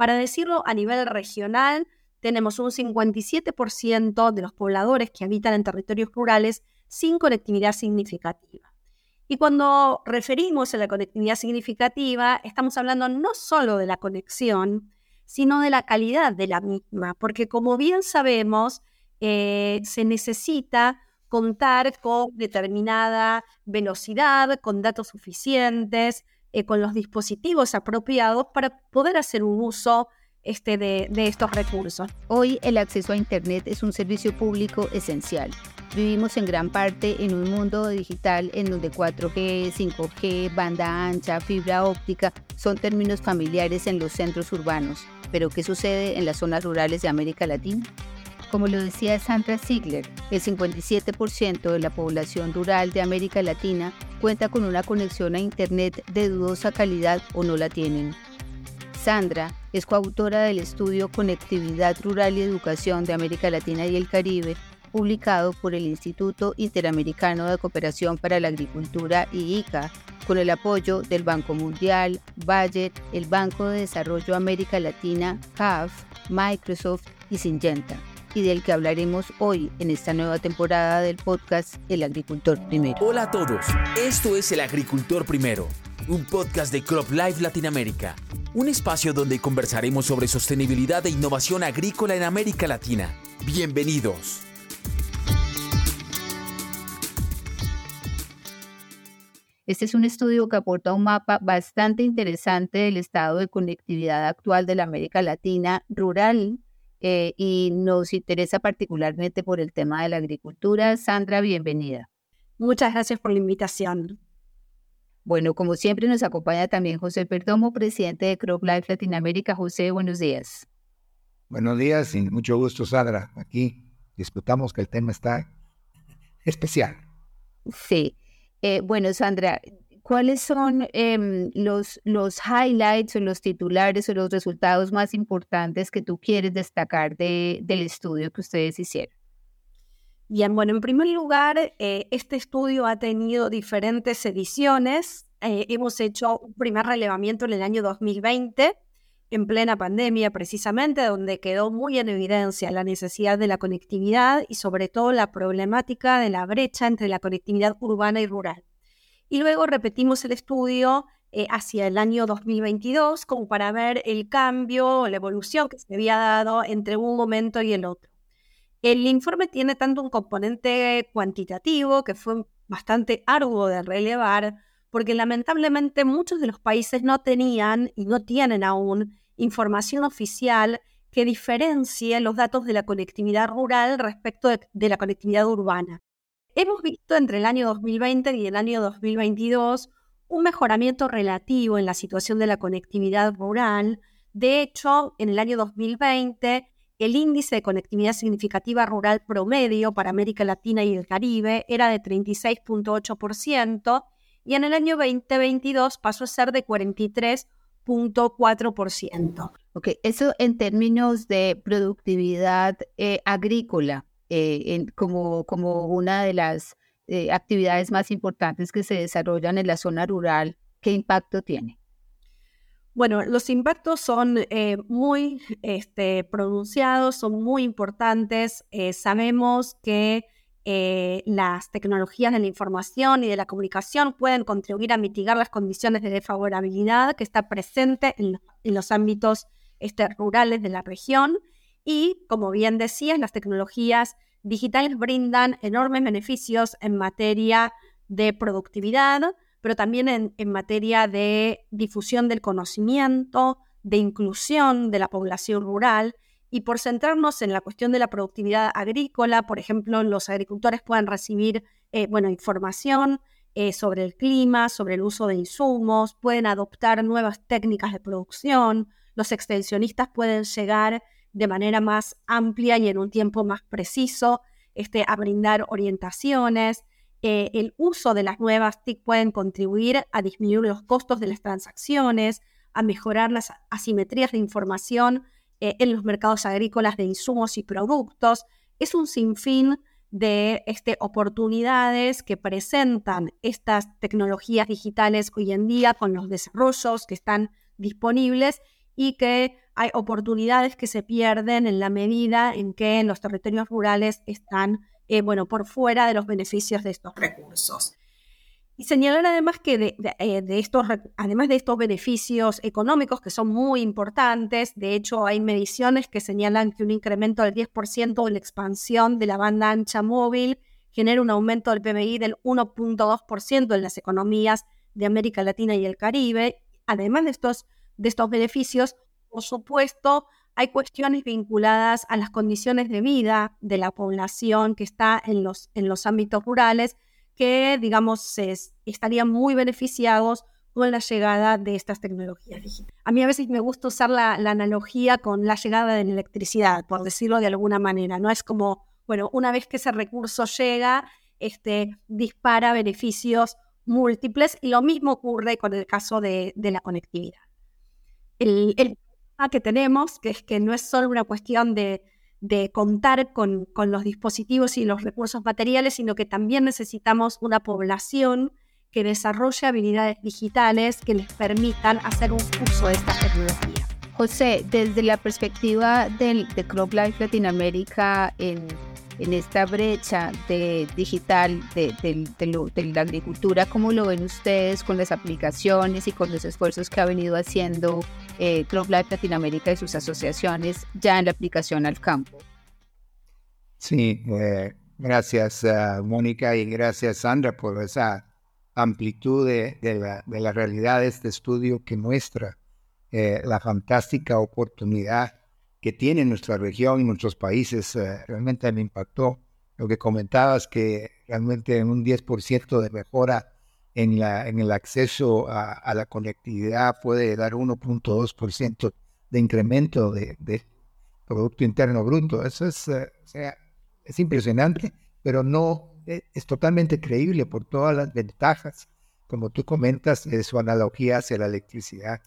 Para decirlo a nivel regional, tenemos un 57% de los pobladores que habitan en territorios rurales sin conectividad significativa. Y cuando referimos a la conectividad significativa, estamos hablando no solo de la conexión, sino de la calidad de la misma, porque como bien sabemos, eh, se necesita contar con determinada velocidad, con datos suficientes, eh, con los dispositivos apropiados para poder hacer un uso este, de, de estos recursos. Hoy el acceso a Internet es un servicio público esencial. Vivimos en gran parte en un mundo digital en donde 4G, 5G, banda ancha, fibra óptica son términos familiares en los centros urbanos. Pero ¿qué sucede en las zonas rurales de América Latina? Como lo decía Sandra Ziegler, el 57% de la población rural de América Latina cuenta con una conexión a Internet de dudosa calidad o no la tienen. Sandra es coautora del estudio Conectividad Rural y Educación de América Latina y el Caribe, publicado por el Instituto Interamericano de Cooperación para la Agricultura y ICA, con el apoyo del Banco Mundial, Bayer, el Banco de Desarrollo América Latina, CAF, Microsoft y Syngenta y del que hablaremos hoy en esta nueva temporada del podcast El Agricultor Primero. Hola a todos, esto es El Agricultor Primero, un podcast de Crop Life Latinoamérica, un espacio donde conversaremos sobre sostenibilidad e innovación agrícola en América Latina. Bienvenidos. Este es un estudio que aporta un mapa bastante interesante del estado de conectividad actual de la América Latina rural eh, y nos interesa particularmente por el tema de la agricultura. Sandra, bienvenida. Muchas gracias por la invitación. Bueno, como siempre nos acompaña también José Perdomo, presidente de Crop Life Latinoamérica. José, buenos días. Buenos días y mucho gusto, Sandra. Aquí disfrutamos que el tema está especial. Sí. Eh, bueno, Sandra, ¿cuáles son em, los, los highlights o los titulares o los resultados más importantes que tú quieres destacar de, del estudio que ustedes hicieron? Bien, bueno, en primer lugar, eh, este estudio ha tenido diferentes ediciones. Eh, hemos hecho un primer relevamiento en el año 2020, en plena pandemia precisamente, donde quedó muy en evidencia la necesidad de la conectividad y sobre todo la problemática de la brecha entre la conectividad urbana y rural. Y luego repetimos el estudio eh, hacia el año 2022 como para ver el cambio, la evolución que se había dado entre un momento y el otro. El informe tiene tanto un componente cuantitativo, que fue bastante arduo de relevar, porque lamentablemente muchos de los países no tenían y no tienen aún información oficial que diferencie los datos de la conectividad rural respecto de la conectividad urbana. Hemos visto entre el año 2020 y el año 2022 un mejoramiento relativo en la situación de la conectividad rural. De hecho, en el año 2020, el índice de conectividad significativa rural promedio para América Latina y el Caribe era de 36.8% y en el año 2022 pasó a ser de 43.4%. Ok, eso en términos de productividad eh, agrícola. Eh, como, como una de las eh, actividades más importantes que se desarrollan en la zona rural, ¿qué impacto tiene? Bueno, los impactos son eh, muy este, pronunciados, son muy importantes. sabemos que las tecnologías de la información y de la comunicación pueden contribuir a mitigar las condiciones de desfavorabilidad que está presente en, los ámbitos este, rurales de la región y, como bien decías, las tecnologías digitales brindan enormes beneficios en materia de productividad, pero también en, materia de difusión del conocimiento, de inclusión de la población rural. Y por centrarnos en la cuestión de la productividad agrícola, por ejemplo, los agricultores pueden recibir eh, bueno, información eh, sobre el clima, sobre el uso de insumos, pueden adoptar nuevas técnicas de producción, los extensionistas pueden llegar de manera más amplia y en un tiempo más preciso este, a brindar orientaciones. Eh, el uso de las nuevas TIC pueden contribuir a disminuir los costos de las transacciones, a mejorar las asimetrías de información eh, en los mercados agrícolas de insumos y productos. Es un sinfín de este, oportunidades que presentan estas tecnologías digitales hoy en día con los desarrollos que están disponibles y que hay oportunidades que se pierden en la medida en que los territorios rurales están, eh, bueno, por fuera de los beneficios de estos recursos. Y señalar además que de, eh, estos, además de estos beneficios económicos que son muy importantes, de hecho hay mediciones que señalan que un incremento del 10% en la expansión de la banda ancha móvil genera un aumento del PBI del 1.2% en las economías de América Latina y el Caribe. Además de estos, de estos beneficios, por supuesto, hay cuestiones vinculadas a las condiciones de vida de la población que está en los, en los ámbitos rurales, que, digamos, estarían muy beneficiados con la llegada de estas tecnologías digitales. A mí a veces me gusta usar la, analogía con la llegada de la electricidad, por decirlo de alguna manera. No es como, bueno, una vez que ese recurso llega, este, dispara beneficios múltiples y lo mismo ocurre con el caso de, la conectividad. El, que tenemos, que es que no es solo una cuestión de de contar con, los dispositivos y los recursos materiales, sino que también necesitamos una población que desarrolle habilidades digitales que les permitan hacer un uso de esta tecnología. José, desde la perspectiva del, de CropLife Latinoamérica en en esta brecha de digital de, la agricultura, ¿cómo lo ven ustedes con las aplicaciones y con los esfuerzos que ha venido haciendo eh, Club Life Latinoamérica y sus asociaciones ya en la aplicación al campo? Sí, eh, gracias uh, Mónica y gracias Sandra por esa amplitud de, la, de, la, realidad de este estudio que muestra eh, la fantástica oportunidad que tiene nuestra región y nuestros países. Eh, realmente me impactó lo que comentabas, que realmente un 10% de mejora en, en el acceso a, la conectividad puede dar 1.2% de incremento de, Producto Interno Bruto. Eso es, eh, es impresionante, pero no es, es, totalmente creíble por todas las ventajas, como tú comentas, de su analogía hacia la electricidad.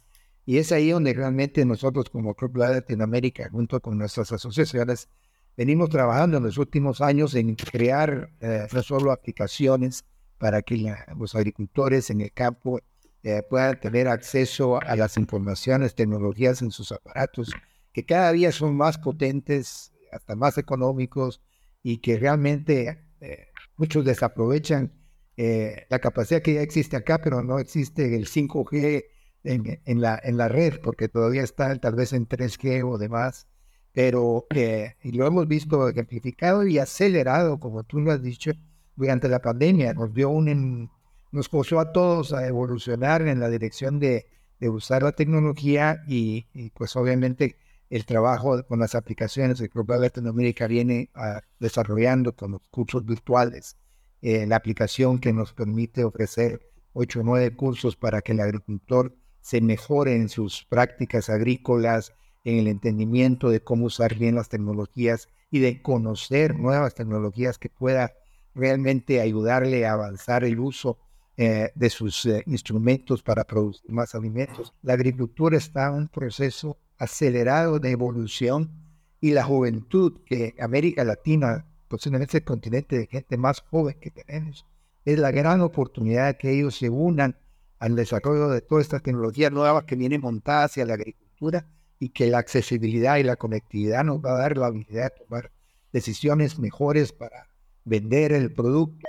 Y es ahí donde realmente nosotros como Club Latinoamérica, junto con nuestras asociaciones, venimos trabajando en los últimos años en crear eh, no solo aplicaciones para que los agricultores en el campo eh, puedan tener acceso a las informaciones, tecnologías en sus aparatos, que cada día son más potentes, hasta más económicos y que realmente eh, muchos desaprovechan la capacidad que ya existe acá, pero no existe el 5G en, la, en la red, porque todavía están tal vez en 3G o demás, pero eh, y lo hemos visto ejemplificado y acelerado, como tú lo has dicho, durante la pandemia. Nos dio un, nos forzó a todos a evolucionar en la dirección de, de usar la tecnología y, pues obviamente el trabajo con las aplicaciones que Global Latinoamérica viene ah, desarrollando con los cursos virtuales, eh, la aplicación que nos permite ofrecer 8 o 9 cursos para que el agricultor se mejore en sus prácticas agrícolas, en el entendimiento de cómo usar bien las tecnologías y de conocer nuevas tecnologías que pueda realmente ayudarle a avanzar el uso eh, de sus eh, instrumentos para producir más alimentos. La agricultura está en un proceso acelerado de evolución y la juventud que América Latina, posiblemente el continente de gente más joven que tenemos, es la gran oportunidad que ellos se unan al desarrollo de todas estas tecnologías nuevas que vienen montadas hacia la agricultura y que la accesibilidad y la conectividad nos va a dar la habilidad de tomar decisiones mejores para vender el producto,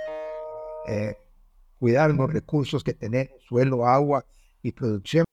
eh, cuidar los recursos que tenemos, suelo, agua y producción.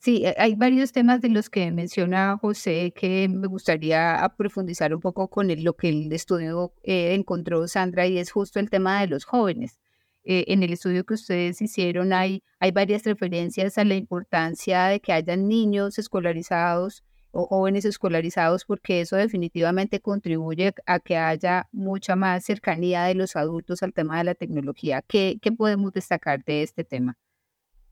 Sí, eh, hay varios temas de los que menciona José que me gustaría profundizar un poco con lo que el estudio eh, encontró Sandra y es justo el tema de los jóvenes. Eh, en el estudio que ustedes hicieron hay, hay varias referencias a la importancia de que hayan niños escolarizados o jóvenes escolarizados porque eso definitivamente contribuye a que haya mucha más cercanía de los adultos al tema de la tecnología. ¿Qué, qué podemos destacar de este tema?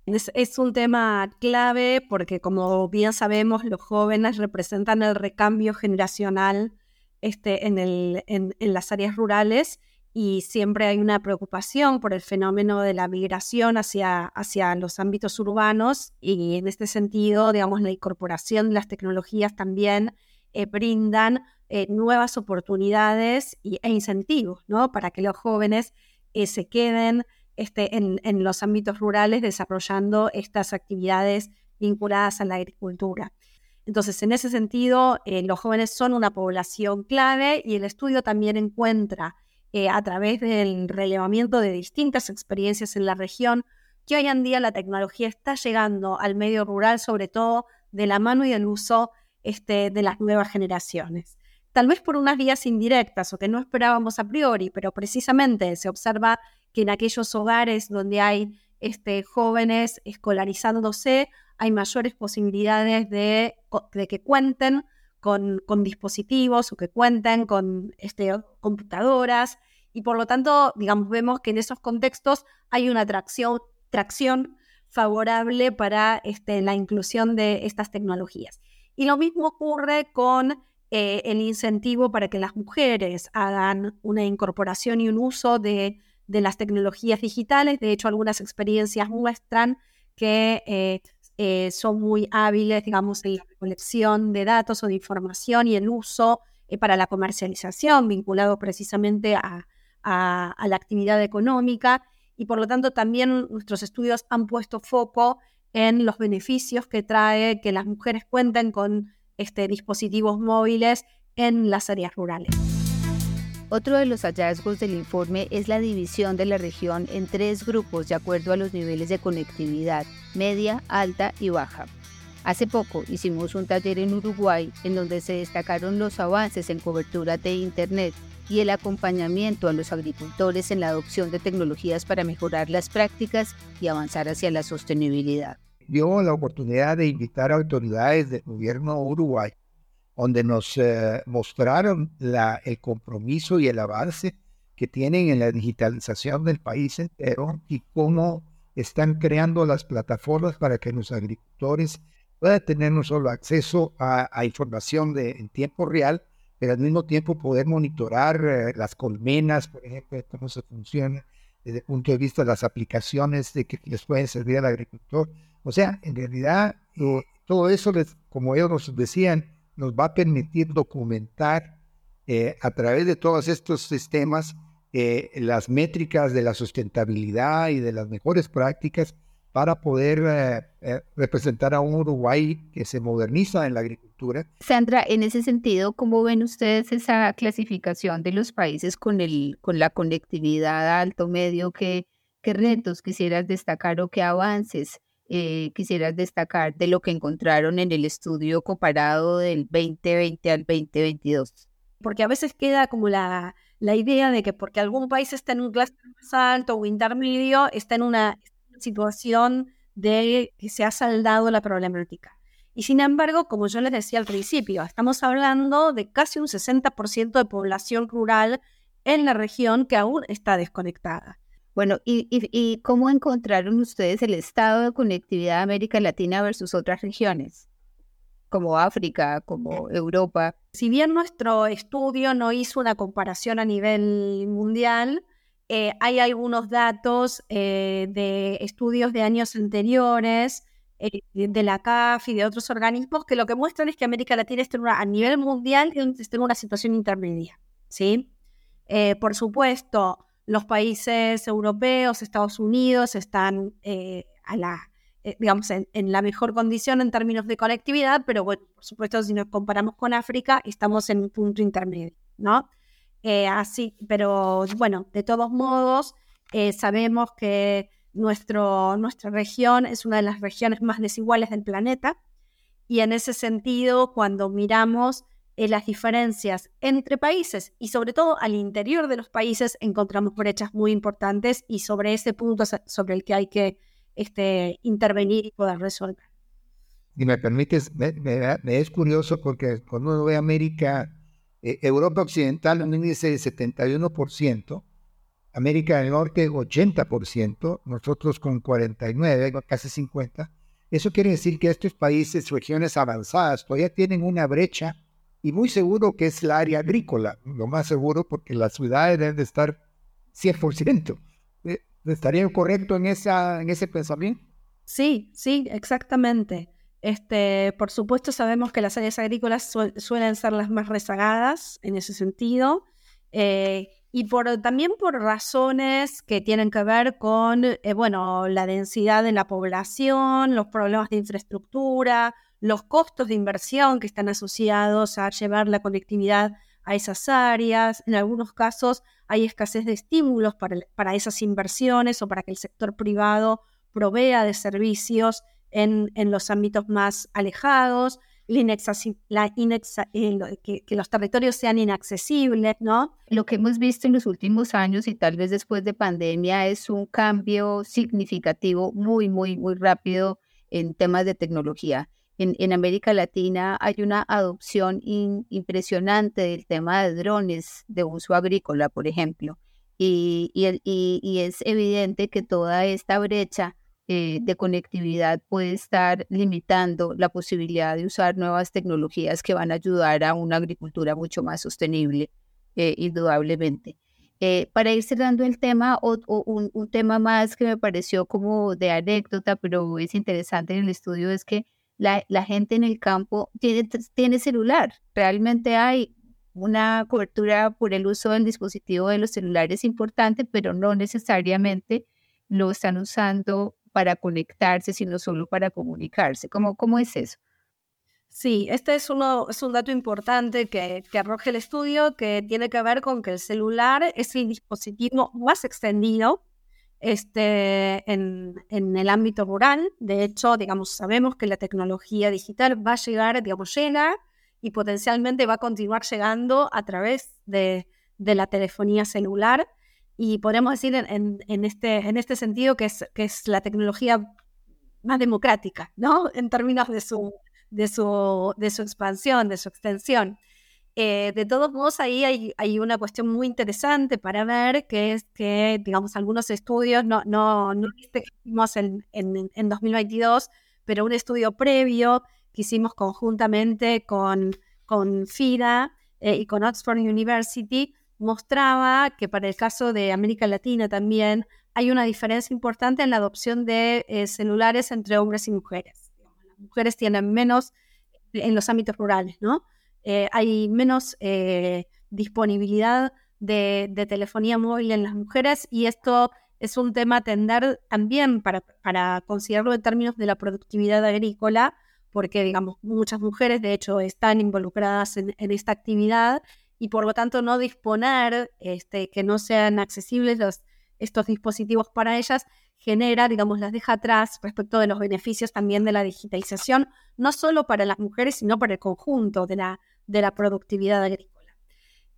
Es, es, un tema clave porque, como bien sabemos, los jóvenes representan el recambio generacional este, en, el, en, en las áreas rurales y siempre hay una preocupación por el fenómeno de la migración hacia, hacia los ámbitos urbanos y en este sentido, digamos, la incorporación de las tecnologías también eh, brindan eh, nuevas oportunidades e incentivos ¿no? para que los jóvenes eh, se queden este, en, en, los ámbitos rurales desarrollando estas actividades vinculadas a la agricultura. Entonces, en ese sentido, los jóvenes son una población clave y el estudio también encuentra eh, a través del relevamiento de distintas experiencias en la región que hoy en día la tecnología está llegando al medio rural, sobre todo de la mano y del uso este, de las nuevas generaciones. Tal vez por unas vías indirectas o que no esperábamos a priori, pero precisamente se observa que en aquellos hogares donde hay este, jóvenes escolarizándose, hay mayores posibilidades de, que cuenten con, dispositivos o que cuenten con este, computadoras y por lo tanto, digamos, vemos que en esos contextos hay una tracción, tracción favorable para este, la inclusión de estas tecnologías. Y lo mismo ocurre con eh, el incentivo para que las mujeres hagan una incorporación y un uso de, las tecnologías digitales. De hecho, algunas experiencias muestran que eh, eh, son muy hábiles, digamos, en la recolección de datos o de información y el uso para la comercialización, vinculado precisamente a, la actividad económica. Y por lo tanto, también nuestros estudios han puesto foco en los beneficios que trae que las mujeres cuenten con este, dispositivos móviles en las áreas rurales. Otro de los hallazgos del informe es la división de la región en tres grupos de acuerdo a los niveles de conectividad, media, alta y baja. Hace poco hicimos un taller en Uruguay en donde se destacaron los avances en cobertura de Internet y el acompañamiento a los agricultores en la adopción de tecnologías para mejorar las prácticas y avanzar hacia la sostenibilidad dio la oportunidad de invitar a autoridades del gobierno Uruguay, donde nos eh, mostraron la, el compromiso y el avance que tienen en la digitalización del país entero y cómo están creando las plataformas para que los agricultores puedan tener no solo acceso a, información de, en tiempo real, pero al mismo tiempo poder monitorar eh, las colmenas, por ejemplo, cómo se funciona desde el punto de vista de las aplicaciones de que les pueden servir al agricultor. O sea, en realidad, eh, todo eso, como ellos nos decían, nos va a permitir documentar eh, a través de todos estos sistemas eh, las métricas de la sustentabilidad y de las mejores prácticas para poder representar a un Uruguay que se moderniza en la agricultura. Sandra, en ese sentido, ¿cómo ven ustedes esa clasificación de los países con, el, con la conectividad alto, medio? ¿Qué, qué retos quisieras destacar o qué avances eh, quisieras destacar de lo que encontraron en el estudio comparado del 2020 al 2022? Porque a veces queda como la, la idea de que porque algún país está en un clase más alto o intermedio, está en una situación de que se ha saldado la problemática. Y sin embargo, como yo les decía al principio, estamos hablando de casi un 60% de población rural en la región que aún está desconectada. Bueno, y, cómo encontraron ustedes el estado de conectividad de América Latina versus otras regiones? como África, como Europa. Si bien nuestro estudio no hizo una comparación a nivel mundial, eh, hay algunos datos eh, de estudios de años anteriores, eh, de la CAF y de otros organismos, que lo que muestran es que América Latina está a nivel mundial está en una situación intermedia. ¿sí? por supuesto, los países europeos, Estados Unidos, están eh, a la, eh, digamos, en, la mejor condición en términos de conectividad, pero bueno, por supuesto, si nos comparamos con África, estamos en un punto intermedio, ¿no? Eh, así, pero bueno, de todos modos, sabemos que nuestro, nuestra región es una de las regiones más desiguales del planeta y en ese sentido, cuando miramos las diferencias entre países y sobre todo al interior de los países encontramos brechas muy importantes y sobre ese punto sobre el que hay que este, intervenir y poder resolver. Si me permites, me, es curioso porque cuando uno ve América, eh, Europa Occidental, un índice de 71%, América del Norte 80%, nosotros con 49, casi 50%. Eso quiere decir que estos países, regiones avanzadas, todavía tienen una brecha y muy seguro que es la área agrícola, lo más seguro porque las ciudades deben de estar 100%. Eh, ¿Estaría correcto en, esa, en ese pensamiento? Sí, sí, exactamente. Este, por supuesto sabemos que las áreas agrícolas suelen ser las más rezagadas en ese sentido eh, y por, también por razones que tienen que ver con, eh, bueno, la densidad de la población, los problemas de infraestructura, los costos de inversión que están asociados a llevar la conectividad a esas áreas. En algunos casos hay escasez de estímulos para, para esas inversiones o para que el sector privado provea de servicios en, en los ámbitos más alejados la, eh, que, los territorios sean inaccesibles, ¿no? Lo que hemos visto en los últimos años y tal vez después de pandemia es un cambio significativo, muy, muy, muy rápido en temas de tecnología. En, América Latina hay una adopción impresionante del tema de drones de uso agrícola, por ejemplo. Y, y, y es evidente que toda esta brecha eh, de conectividad puede estar limitando la posibilidad de usar nuevas tecnologías que van a ayudar a una agricultura mucho más sostenible, eh, indudablemente. Eh, para ir cerrando el tema, o, un, tema más que me pareció como de anécdota, pero es interesante en el estudio, es que la, la gente en el campo tiene, tiene celular. Realmente hay una cobertura por el uso del dispositivo de los celulares importante, pero no necesariamente lo están usando para conectarse, sino solo para comunicarse. ¿Cómo, cómo es eso? Sí, este es, uno, es un dato importante que, que arroja el estudio que tiene que ver con que el celular es el dispositivo más extendido este, en, en, el ámbito rural. De hecho, digamos, sabemos que la tecnología digital va a llegar, digamos, llega y potencialmente va a continuar llegando a través de, de la telefonía celular y podemos decir en, en, este, en este sentido que es, que es la tecnología más democrática, ¿no? En términos de su, de su, de su expansión, de su extensión. Eh, de todos modos, ahí hay, hay, una cuestión muy interesante para ver, que es que, digamos, algunos estudios, no, no, no hicimos en, en, en 2022, pero un estudio previo que hicimos conjuntamente con, con FIDA eh, y con Oxford University, mostraba que para el caso de América Latina también hay una diferencia importante en la adopción de eh, celulares entre hombres y mujeres. Las mujeres tienen menos en los ámbitos rurales, ¿no? Eh, hay menos eh, disponibilidad de, telefonía móvil en las mujeres y esto es un tema a atender también para, para considerarlo en términos de la productividad agrícola, porque, digamos, muchas mujeres, de hecho, están involucradas en esta actividad y por lo tanto no disponer este, que no sean accesibles estos dispositivos para ellas genera, digamos, las deja atrás respecto de los beneficios también de la digitalización, no solo para las mujeres, sino para el conjunto de la, de la productividad agrícola.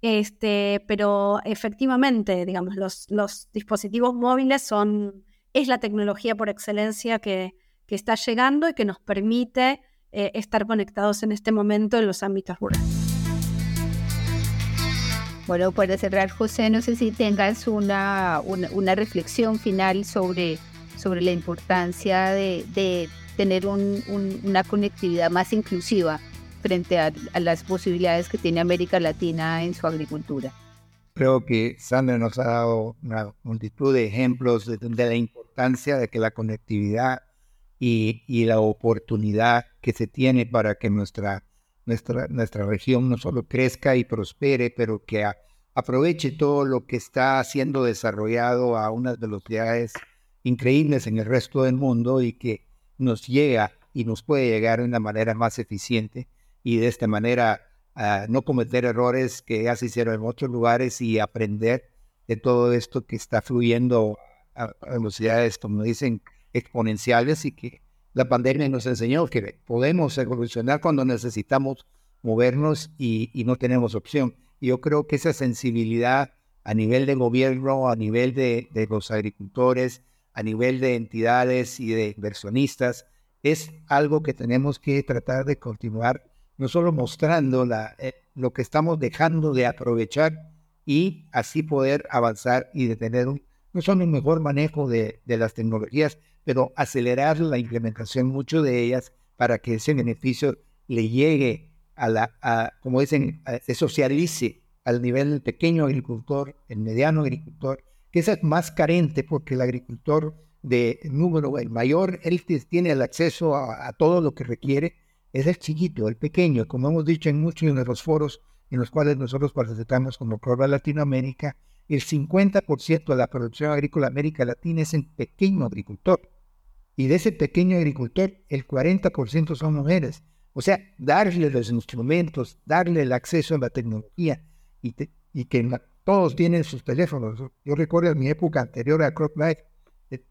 Este, pero efectivamente, digamos, los, los dispositivos móviles son, es la tecnología por excelencia que, que está llegando y que nos permite eh, estar conectados en este momento en los ámbitos rurales. Bueno, para cerrar, José, no sé si tengas una, una, reflexión final sobre, sobre la importancia de, tener una conectividad más inclusiva frente a, las posibilidades que tiene América Latina en su agricultura. Creo que Sandra nos ha dado una multitud de ejemplos de, la importancia de que la conectividad y, la oportunidad que se tiene para que nuestra nuestra, nuestra región no solo crezca y prospere, pero que aproveche todo lo que está siendo desarrollado a unas velocidades increíbles en el resto del mundo y que nos llega y nos puede llegar de una manera más eficiente y de esta manera no cometer errores que ya se hicieron en otros lugares y aprender de todo esto que está fluyendo a velocidades, como dicen, exponenciales y que la pandemia nos enseñó que podemos evolucionar cuando necesitamos movernos y, no tenemos opción. Y yo creo que esa sensibilidad a nivel de gobierno, a nivel de, los agricultores, a nivel de entidades y de inversionistas, es algo que tenemos que tratar de continuar, no solo mostrando la, eh, lo que estamos dejando de aprovechar y así poder avanzar y de tener un, no solo un mejor manejo de, de las tecnologías, pero acelerar la implementación mucho de ellas para que ese beneficio le llegue a la, como dicen, se socialice al nivel del pequeño agricultor, el mediano agricultor, que es más carente porque el agricultor de número, el mayor, él tiene el acceso a, todo lo que requiere, es el chiquito, el pequeño, como hemos dicho en muchos de los foros en los cuales nosotros participamos como Corva Latinoamérica, el 50% de la producción agrícola de América Latina es el pequeño agricultor. Y de ese pequeño agricultor, el 40% son mujeres. O sea, darle los instrumentos, darle el acceso a la tecnología y, que todos tienen sus teléfonos. Yo recuerdo en mi época anterior a Crop Life,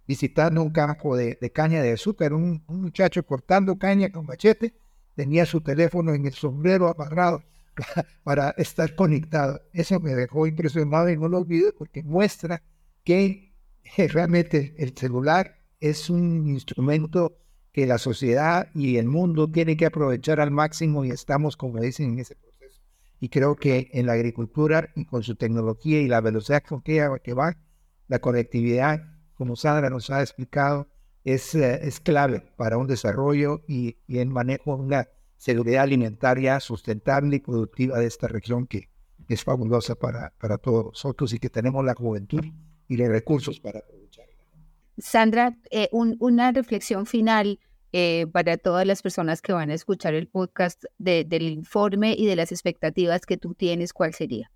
visitando un campo de, caña de azúcar, un, muchacho cortando caña con machete, tenía su teléfono en el sombrero amarrado para estar conectado. Eso me dejó impresionado y no lo olvido porque muestra que realmente el celular es un instrumento que la sociedad y el mundo tienen que aprovechar al máximo y estamos, como dicen, en ese proceso. Y creo que en la agricultura y con su tecnología y la velocidad con que va, la conectividad como Sandra nos ha explicado, es, eh, es clave para un desarrollo y, y el manejo de una seguridad alimentaria sustentable y productiva de esta región que es fabulosa para, para todos nosotros y que tenemos la juventud y los recursos para aprovecharla. Sandra, eh, una reflexión final eh, para todas las personas que van a escuchar el podcast del informe y de las expectativas que tú tienes, ¿cuál sería?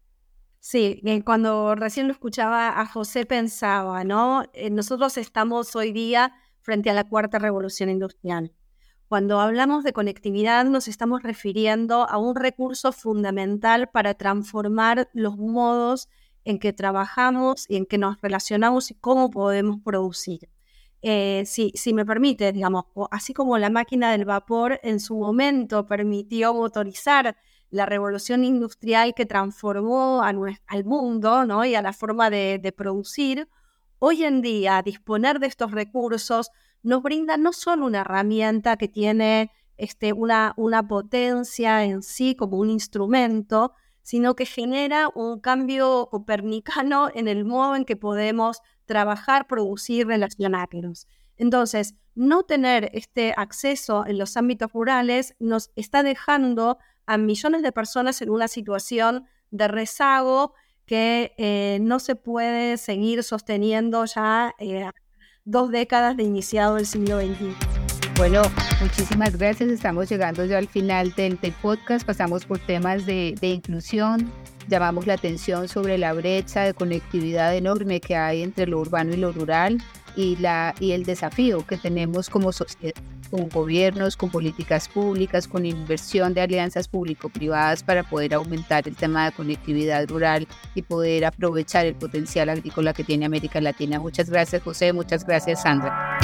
Sí, eh, cuando recién lo escuchaba a José pensaba, ¿no? Eh, nosotros estamos hoy día frente a la cuarta revolución industrial. Cuando hablamos de conectividad nos estamos refiriendo a un recurso fundamental para transformar los modos en que trabajamos y en que nos relacionamos y cómo podemos producir. Eh, si, si me permite, digamos, así como la máquina del vapor en su momento permitió motorizar la revolución industrial que transformó al mundo ¿no? y a la forma de, producir, hoy en día disponer de estos recursos nos brinda no solo una herramienta que tiene este, una, una potencia en sí como un instrumento, sino que genera un cambio copernicano en el modo en que podemos trabajar, producir, relacionarnos. Entonces, no tener este acceso en los ámbitos rurales nos está dejando a millones de personas en una situación de rezago que eh, no se puede seguir sosteniendo ya eh, dos décadas de iniciado el siglo XXI. Bueno, muchísimas gracias. Estamos llegando ya al final del, podcast. Pasamos por temas de, de, inclusión. Llamamos la atención sobre la brecha de conectividad enorme que hay entre lo urbano y lo rural y, la, y el desafío que tenemos como sociedad con gobiernos, con políticas públicas, con inversión de alianzas público-privadas para poder aumentar el tema de conectividad rural y poder aprovechar el potencial agrícola que tiene América Latina. Muchas gracias José, muchas gracias Sandra.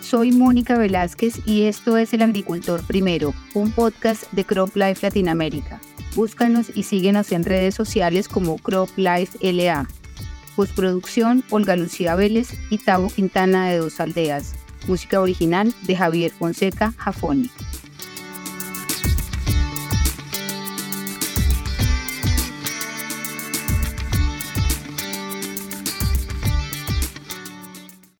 Soy Mónica Velázquez y esto es El Agricultor Primero, un podcast de Crop Life Latinoamérica. Búscanos y síguenos en redes sociales como Crop Life LA. Postproducción, Olga Lucía Vélez y Tavo Quintana de Dos Aldeas. Música original de Javier Fonseca Jafoni.